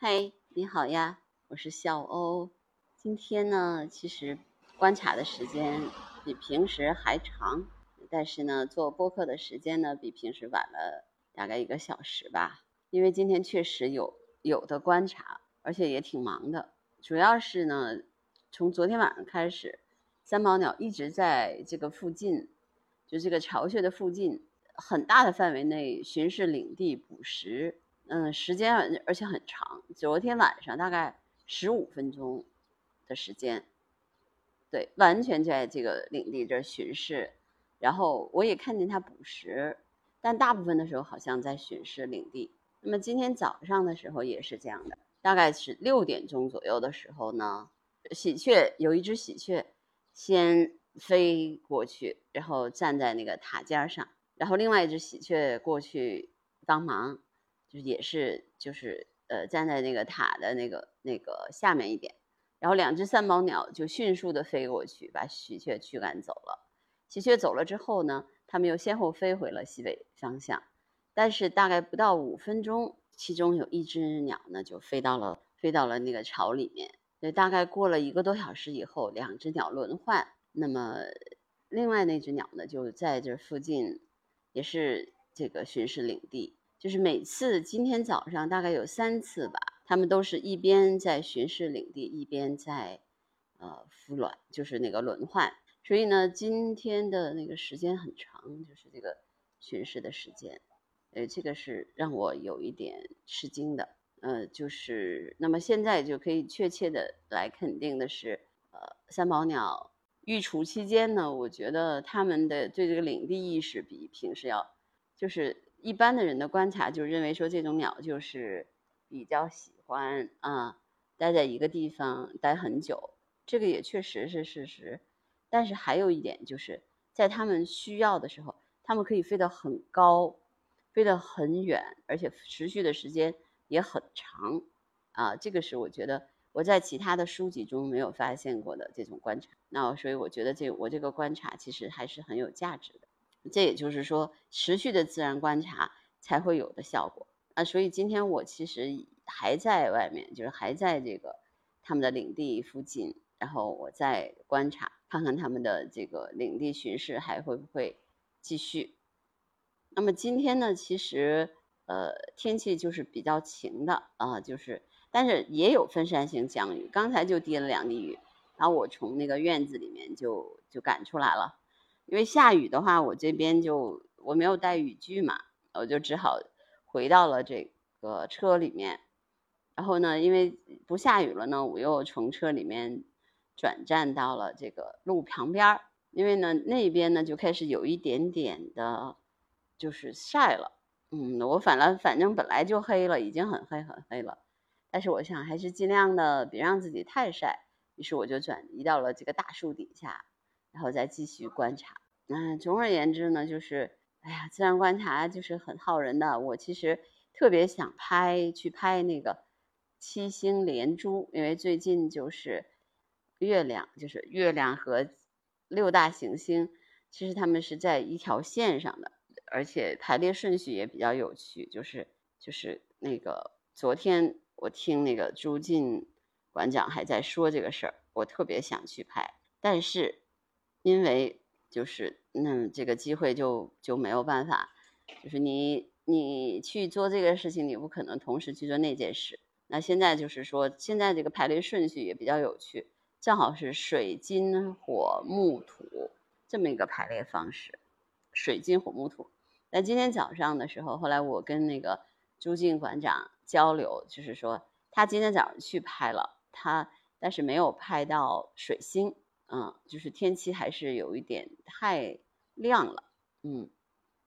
嗨，你好呀，我是小欧。今天呢，其实观察的时间比平时还长，但是呢，做播客的时间呢，比平时晚了大概一个小时吧。因为今天确实有有的观察，而且也挺忙的。主要是呢，从昨天晚上开始，三毛鸟一直在这个附近，就这个巢穴的附近很大的范围内巡视领地捕食。嗯，时间而且很长。昨天晚上大概十五分钟的时间，对，完全在这个领地这巡视。然后我也看见它捕食，但大部分的时候好像在巡视领地。那么今天早上的时候也是这样的，大概是六点钟左右的时候呢，喜鹊有一只喜鹊先飞过去，然后站在那个塔尖上，然后另外一只喜鹊过去帮忙。就也是就是呃站在那个塔的那个那个下面一点，然后两只三毛鸟就迅速的飞过去，把喜鹊驱赶走了。喜鹊走了之后呢，它们又先后飞回了西北方向。但是大概不到五分钟，其中有一只鸟呢就飞到了飞到了那个巢里面。对，大概过了一个多小时以后，两只鸟轮换，那么另外那只鸟呢就在这附近，也是这个巡视领地。就是每次今天早上大概有三次吧，他们都是一边在巡视领地，一边在呃孵卵，就是那个轮换。所以呢，今天的那个时间很长，就是这个巡视的时间，呃，这个是让我有一点吃惊的。呃，就是那么现在就可以确切的来肯定的是，呃，三宝鸟育雏期间呢，我觉得他们的对这个领地意识比平时要就是。一般的人的观察就认为说这种鸟就是比较喜欢啊待在一个地方待很久，这个也确实是事实。但是还有一点就是在他们需要的时候，他们可以飞得很高，飞得很远，而且持续的时间也很长啊。这个是我觉得我在其他的书籍中没有发现过的这种观察。那所以我觉得这我这个观察其实还是很有价值的。这也就是说，持续的自然观察才会有的效果啊！所以今天我其实还在外面，就是还在这个他们的领地附近，然后我在观察，看看他们的这个领地巡视还会不会继续。那么今天呢，其实呃天气就是比较晴的啊，就是但是也有分散性降雨，刚才就滴了两滴雨，然后我从那个院子里面就就赶出来了。因为下雨的话，我这边就我没有带雨具嘛，我就只好回到了这个车里面。然后呢，因为不下雨了呢，我又从车里面转站到了这个路旁边儿。因为呢，那边呢就开始有一点点的，就是晒了。嗯，我反了，反正本来就黑了，已经很黑很黑了。但是我想还是尽量的别让自己太晒，于是我就转移到了这个大树底下。然后再继续观察。嗯，总而言之呢，就是，哎呀，自然观察就是很耗人的。我其实特别想拍去拍那个七星连珠，因为最近就是月亮，就是月亮和六大行星，其实它们是在一条线上的，而且排列顺序也比较有趣。就是就是那个昨天我听那个朱进馆长还在说这个事儿，我特别想去拍，但是。因为就是那这个机会就就没有办法，就是你你去做这个事情，你不可能同时去做那件事。那现在就是说，现在这个排列顺序也比较有趣，正好是水金火木土这么一个排列方式，水金火木土。那今天早上的时候，后来我跟那个朱静馆长交流，就是说他今天早上去拍了，他但是没有拍到水星。嗯，就是天气还是有一点太亮了。嗯，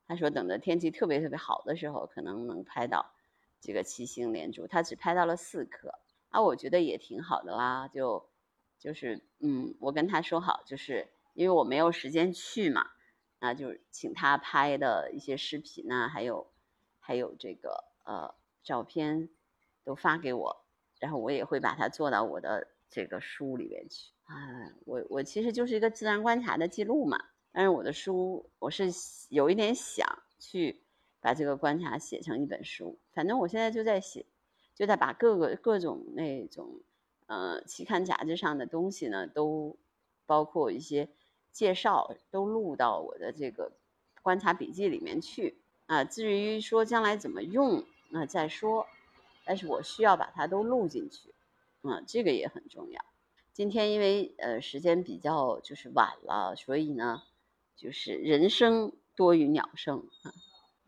他说等着天气特别特别好的时候，可能能拍到这个七星连珠。他只拍到了四颗，啊，我觉得也挺好的啦。就就是嗯，我跟他说好，就是因为我没有时间去嘛，那就是请他拍的一些视频呐，还有还有这个呃照片都发给我，然后我也会把它做到我的这个书里面去。啊，我我其实就是一个自然观察的记录嘛，但是我的书我是有一点想去把这个观察写成一本书，反正我现在就在写，就在把各个各种那种呃期刊杂志上的东西呢，都包括一些介绍，都录到我的这个观察笔记里面去啊。至于说将来怎么用，那再说。但是我需要把它都录进去，嗯，这个也很重要。今天因为呃时间比较就是晚了，所以呢，就是人声多于鸟声啊，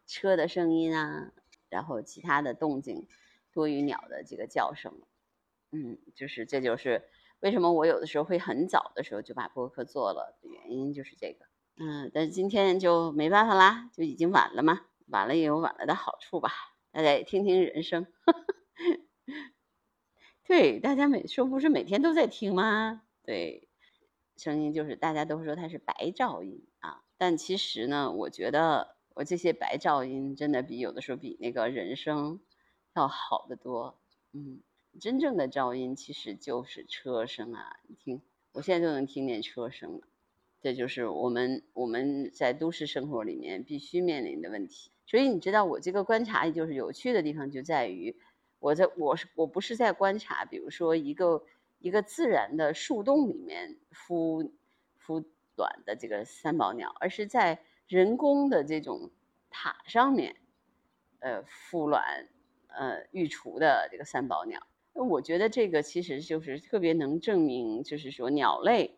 车的声音啊，然后其他的动静多于鸟的这个叫声，嗯，就是这就是为什么我有的时候会很早的时候就把播客做了的原因，就是这个。嗯，但是今天就没办法啦，就已经晚了嘛，晚了也有晚了的好处吧，大家也听听人声。对，大家每说不是每天都在听吗？对，声音就是大家都说它是白噪音啊，但其实呢，我觉得我这些白噪音真的比有的时候比那个人声要好得多。嗯，真正的噪音其实就是车声啊，你听，我现在就能听见车声了。这就是我们我们在都市生活里面必须面临的问题。所以你知道，我这个观察就是有趣的地方就在于。我在我是我不是在观察，比如说一个一个自然的树洞里面孵孵卵的这个三宝鸟，而是在人工的这种塔上面，呃孵卵呃育雏的这个三宝鸟。那我觉得这个其实就是特别能证明，就是说鸟类，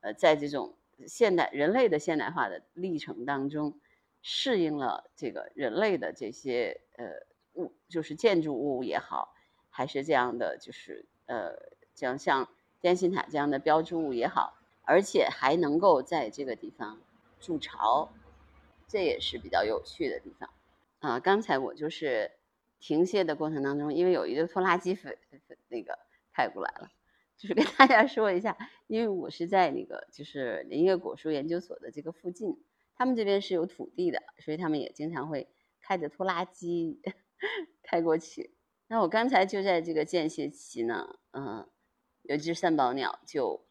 呃在这种现代人类的现代化的历程当中，适应了这个人类的这些呃。物就是建筑物也好，还是这样的，就是呃，像像电信塔这样的标志物也好，而且还能够在这个地方筑巢，这也是比较有趣的地方啊。刚才我就是停歇的过程当中，因为有一个拖拉机飞那个开过来了，就是跟大家说一下，因为我是在那个就是林业果树研究所的这个附近，他们这边是有土地的，所以他们也经常会开着拖拉机。开过去，那我刚才就在这个间歇期呢，嗯，有一只三宝鸟就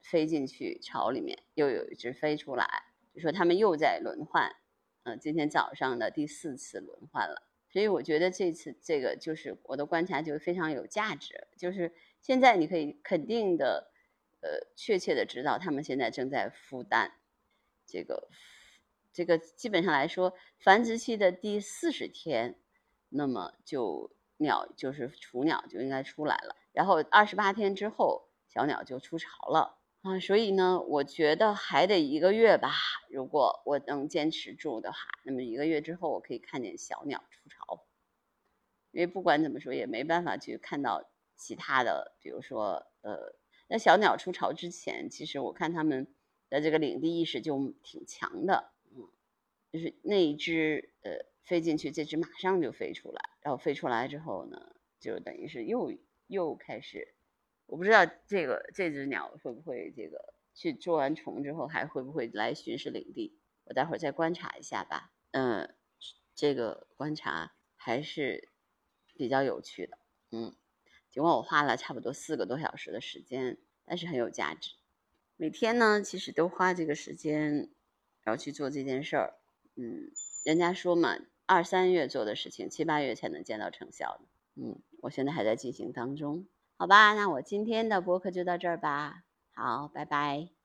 飞进去巢里面，又有一只飞出来，就说他们又在轮换，嗯，今天早上的第四次轮换了，所以我觉得这次这个就是我的观察就非常有价值，就是现在你可以肯定的，呃，确切的知道他们现在正在孵蛋，这个这个基本上来说，繁殖期的第四十天。那么就鸟就是雏鸟就应该出来了，然后二十八天之后小鸟就出巢了啊，所以呢，我觉得还得一个月吧。如果我能坚持住的话，那么一个月之后我可以看见小鸟出巢。因为不管怎么说也没办法去看到其他的，比如说呃，那小鸟出巢之前，其实我看他们的这个领地意识就挺强的，嗯，就是那一只呃。飞进去，这只马上就飞出来，然后飞出来之后呢，就等于是又又开始，我不知道这个这只鸟会不会这个去捉完虫之后还会不会来巡视领地，我待会儿再观察一下吧。嗯，这个观察还是比较有趣的，嗯，尽管我花了差不多四个多小时的时间，但是很有价值。每天呢，其实都花这个时间，然后去做这件事儿，嗯，人家说嘛。二三月做的事情，七八月才能见到成效嗯，我现在还在进行当中，好吧，那我今天的播客就到这儿吧。好，拜拜。